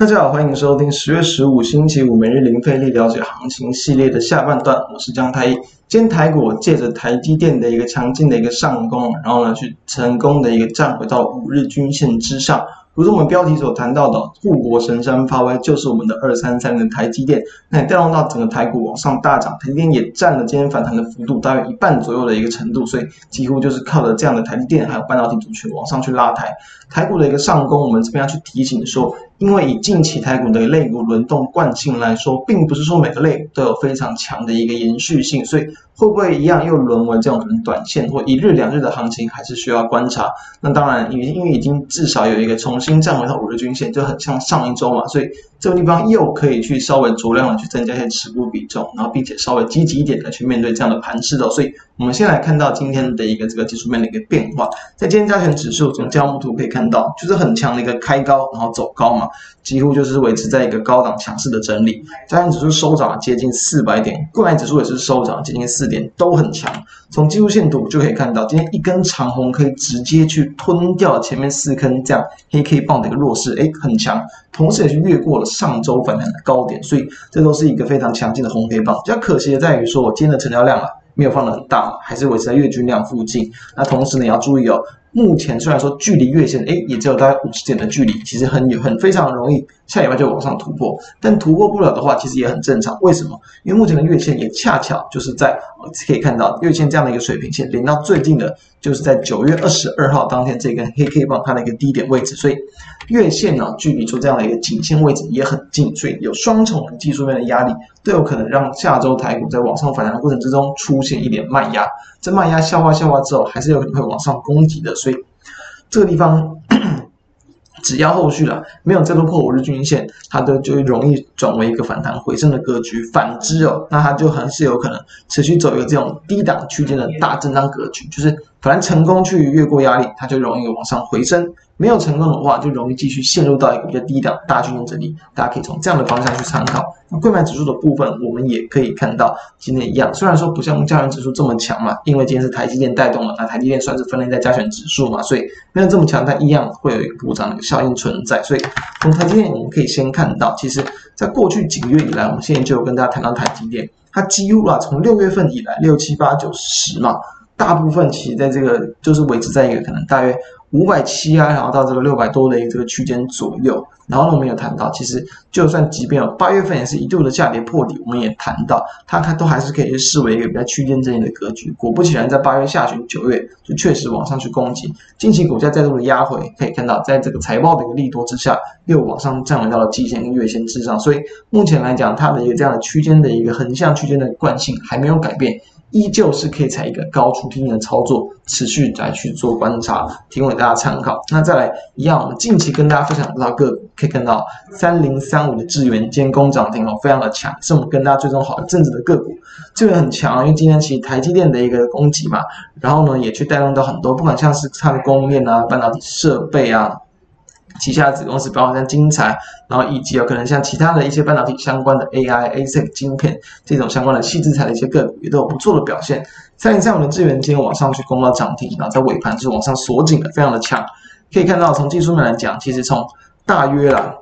大家好，欢迎收听十月十五星期五每日零费力了解行情系列的下半段，我是江太一。今天台股借着台积电的一个强劲的一个上攻，然后呢，去成功的一个站回到五日均线之上。如同我们标题所谈到的，护国神山发威，就是我们的二三三的台积电，那也带动到整个台股往上大涨，台积电也占了今天反弹的幅度大约一半左右的一个程度，所以几乎就是靠着这样的台积电还有半导体族群往上去拉抬台股的一个上攻。我们这边要去提醒说，因为以近期台股的类股轮动惯性来说，并不是说每个类都有非常强的一个延续性，所以。会不会一样又沦为这种可能短线或一日两日的行情，还是需要观察。那当然，因因为已经至少有一个重新站回到五日均线，就很像上一周嘛，所以这个地方又可以去稍微酌量的去增加一些持股比重，然后并且稍微积极一点的去面对这样的盘势的。所以我们先来看到今天的一个这个技术面的一个变化，在今天加权指数从价目图可以看到，就是很强的一个开高，然后走高嘛，几乎就是维持在一个高档强势的整理。加权指数收涨接近四百点，柜买指数也是收涨接近四。点都很强，从技术线图就可以看到，今天一根长红可以直接去吞掉前面四根这样黑 K 棒的一个弱势，诶，很强，同时也是越过了上周反弹的高点，所以这都是一个非常强劲的红黑棒。比较可惜的在于说，我今天的成交量啊没有放的很大，还是维持在月均量附近。那同时呢，也要注意哦。目前虽然说距离月线，诶，也只有大概五十点的距离，其实很有很非常容易下礼拜就往上突破，但突破不了的话，其实也很正常。为什么？因为目前的月线也恰巧就是在可以看到月线这样的一个水平线，连到最近的就是在九月二十二号当天这根黑 K 棒它的一个低点位置，所以月线呢距离出这样的一个颈线位置也很近，所以有双重技术面的压力，都有可能让下周台股在往上反弹的过程之中出现一点卖压。这卖压消化消化之后，还是有可能会往上攻击的。所以这个地方，只要后续了没有再突破五日均线，它都就容易转为一个反弹回升的格局。反之哦，那它就还是有可能持续走一个这种低档区间的大震荡格局，就是。反正成功去越过压力，它就容易往上回升；没有成功的话，就容易继续陷入到一个比较低档大区间整理。大家可以从这样的方向去参考。那柜买指数的部分，我们也可以看到今天一样，虽然说不像加权指数这么强嘛，因为今天是台积电带动了，那台积电算是分类在加权指数嘛，所以没有这么强，但一样会有一个补涨的效应存在。所以从台积电，我们可以先看到，其实在过去几个月以来，我们现在就有跟大家谈到台积电，它几乎啊从六月份以来，六七八九十嘛。大部分其实在这个就是维持在一个可能大约五百七啊，然后到这个六百多的一个这个区间左右。然后呢，我们有谈到，其实就算即便有八月份也是一度的下跌破底，我们也谈到它它都还是可以视为一个比较区间整理的格局。果不其然，在八月下旬、九月就确实往上去攻击，近期股价再度的压回，可以看到在这个财报的一个利多之下，又往上站稳到了季线跟月线之上。所以目前来讲，它的一个这样的区间的一个横向区间的惯性还没有改变。依旧是可以采一个高出低的操作，持续来去做观察，提供给大家参考。那再来一样，我们近期跟大家分享到个股，可以看到三零三五的智原今天攻涨停哦，非常的强，是我们跟大家追踪好一阵子的个股。智原很强，因为今天其实台积电的一个攻击嘛，然后呢也去带动到很多，不管像是它的供应链啊、半导体设备啊。旗下子公司包括像晶材，然后以及有可能像其他的一些半导体相关的 AI、ASIC 晶片这种相关的细制材的一些个股，也都有不错的表现。三零三五的智源今天往上去攻到涨停，然后在尾盘是往上锁紧的，非常的强。可以看到，从技术面来讲，其实从大约啦，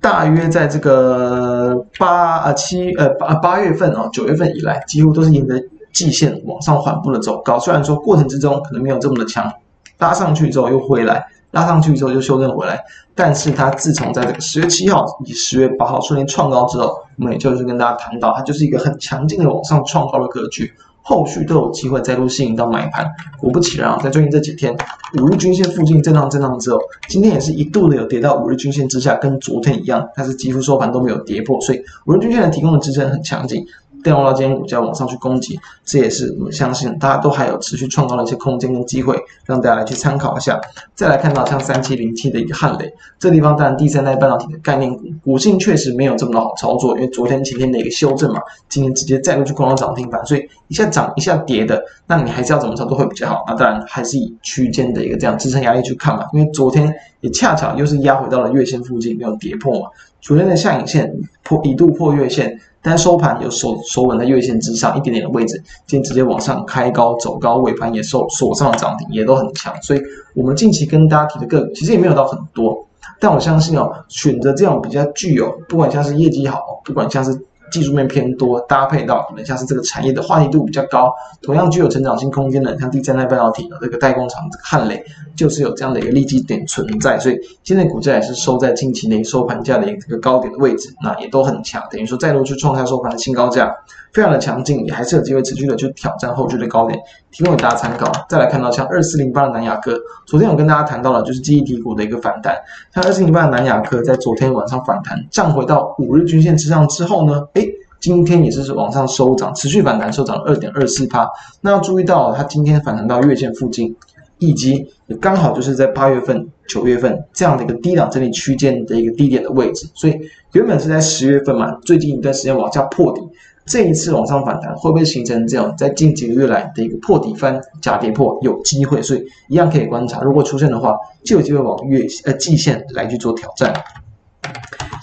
大约在这个八啊七呃八八月份哦九月份以来，几乎都是沿着季线往上缓步的走高。虽然说过程之中可能没有这么的强。拉上去之后又回来，拉上去之后又修正回来，但是它自从在这个十月七号以及十月八号顺利创高之后，我们也就是跟大家谈到，它就是一个很强劲的往上创高的格局，后续都有机会再度吸引到买盘。果不其然啊，在最近这几天五日均线附近震荡震荡之后，今天也是一度的有跌到五日均线之下，跟昨天一样，但是几乎收盘都没有跌破，所以五日均线的提供的支撑很强劲。电动到今天股价往上去攻击，这也是我们相信大家都还有持续创造的一些空间跟机会，让大家来去参考一下。再来看到像三七零七的一个汉雷，这地方当然第三代半导体的概念股，股性确实没有这么的好操作，因为昨天前天的一个修正嘛，今天直接再度去攻到涨停板，所以一下涨一下跌的，那你还是要怎么操作会比较好？那当然还是以区间的一个这样支撑压力去看嘛，因为昨天也恰巧又是压回到了月线附近，没有跌破嘛。昨天的下影线破一度破月线，但收盘有守守稳在月线之上一点点的位置，今天直接往上开高走高，尾盘也收锁上涨停，也都很强。所以，我们近期跟大家提的个股其实也没有到很多，但我相信哦，选择这种比较具有，不管像是业绩好，不管像是。技术面偏多，搭配到可能像是这个产业的话题度比较高，同样具有成长性空间的，像第三代半导体的这个代工厂汉磊，就是有这样的一个利基点存在，所以现在股价也是收在近期的一个收盘价的一个高点的位置，那也都很强，等于说再度去创下收盘的新高价，非常的强劲，也还是有机会持续的去挑战后续的高点，提供给大家参考。再来看到像二四零八的南亚科，昨天我跟大家谈到了就是记忆体股的一个反弹，像二四零八的南亚科在昨天晚上反弹，站回到五日均线之上之后呢，诶今天也是往上收涨，持续反弹收涨二点二四趴。那要注意到，它今天反弹到月线附近，以及刚好就是在八月份、九月份这样的一个低档整理区间的一个低点的位置。所以原本是在十月份嘛，最近一段时间往下破底，这一次往上反弹会不会形成这样在近几个月来的一个破底翻假跌破？有机会，所以一样可以观察。如果出现的话，就有机会往月呃季线来去做挑战。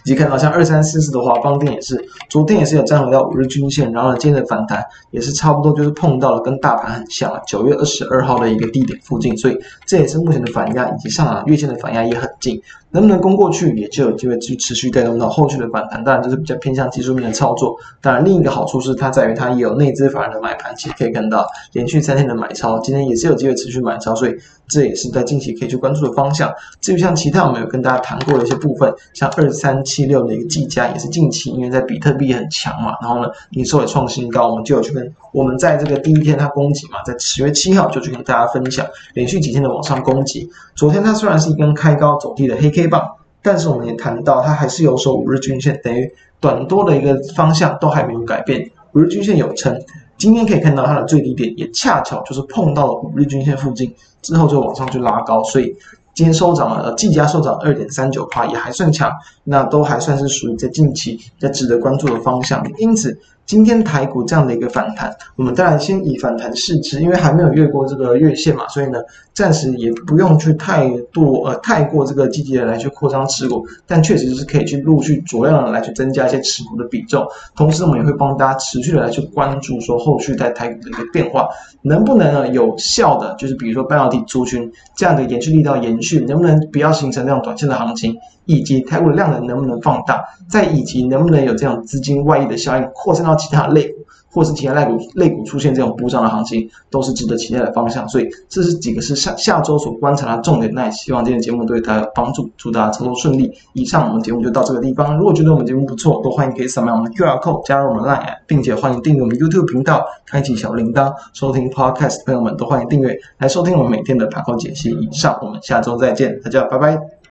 以及看到像二三四四的华邦电也是，昨天也是有站回到五日均线，然后呢，今天的反弹也是差不多，就是碰到了跟大盘很像啊，九月二十二号的一个低点附近，所以这也是目前的反压，以及上涨月线的反压也很近。能不能攻过去，也就有机会去持续带动到后续的反弹。当然，这是比较偏向技术面的操作。当然，另一个好处是它在于它也有内资法人的买盘，其实可以看到连续三天的买超，今天也是有机会持续买超，所以这也是在近期可以去关注的方向。至于像其他我们有跟大家谈过的一些部分，像二三七六的一个技嘉，也是近期因为在比特币很强嘛，然后呢营收也创新高，我们就有去跟我们在这个第一天它攻击嘛，在十月七号就去跟大家分享连续几天的往上攻击。昨天它虽然是一根开高走低的黑 K 棒。但是我们也谈到，它还是有守五日均线，等于短多的一个方向都还没有改变，五日均线有撑。今天可以看到它的最低点也恰巧就是碰到了五日均线附近，之后就往上去拉高，所以今天收涨了，即将收涨二点三九趴，也还算强，那都还算是属于在近期在值得关注的方向，因此。今天台股这样的一个反弹，我们当然先以反弹试之，因为还没有越过这个月线嘛，所以呢，暂时也不用去太多呃太过这个积极的来去扩张持股，但确实是可以去陆续酌量的来去增加一些持股的比重，同时我们也会帮大家持续的来去关注说后续在台股的一个变化，能不能呢有效的就是比如说半导体族群这样的延续力道延续，能不能不要形成那种短线的行情，以及台股的量能能不能放大，再以及能不能有这样资金外溢的效应扩散到。其他类股，或是其他类股类股出现这种补涨的行情，都是值得期待的方向。所以这是几个是下下周所观察的重点。那也希望今天节目对大家有帮助，祝大家操作顺利。以上我们节目就到这个地方。如果觉得我们节目不错，都欢迎可以扫描我们的 QR code 加入我们 Line，并且欢迎订阅我们 YouTube 频道，开启小铃铛，收听 Podcast 朋友们都欢迎订阅来收听我们每天的盘后解析。以上，我们下周再见，大家拜拜。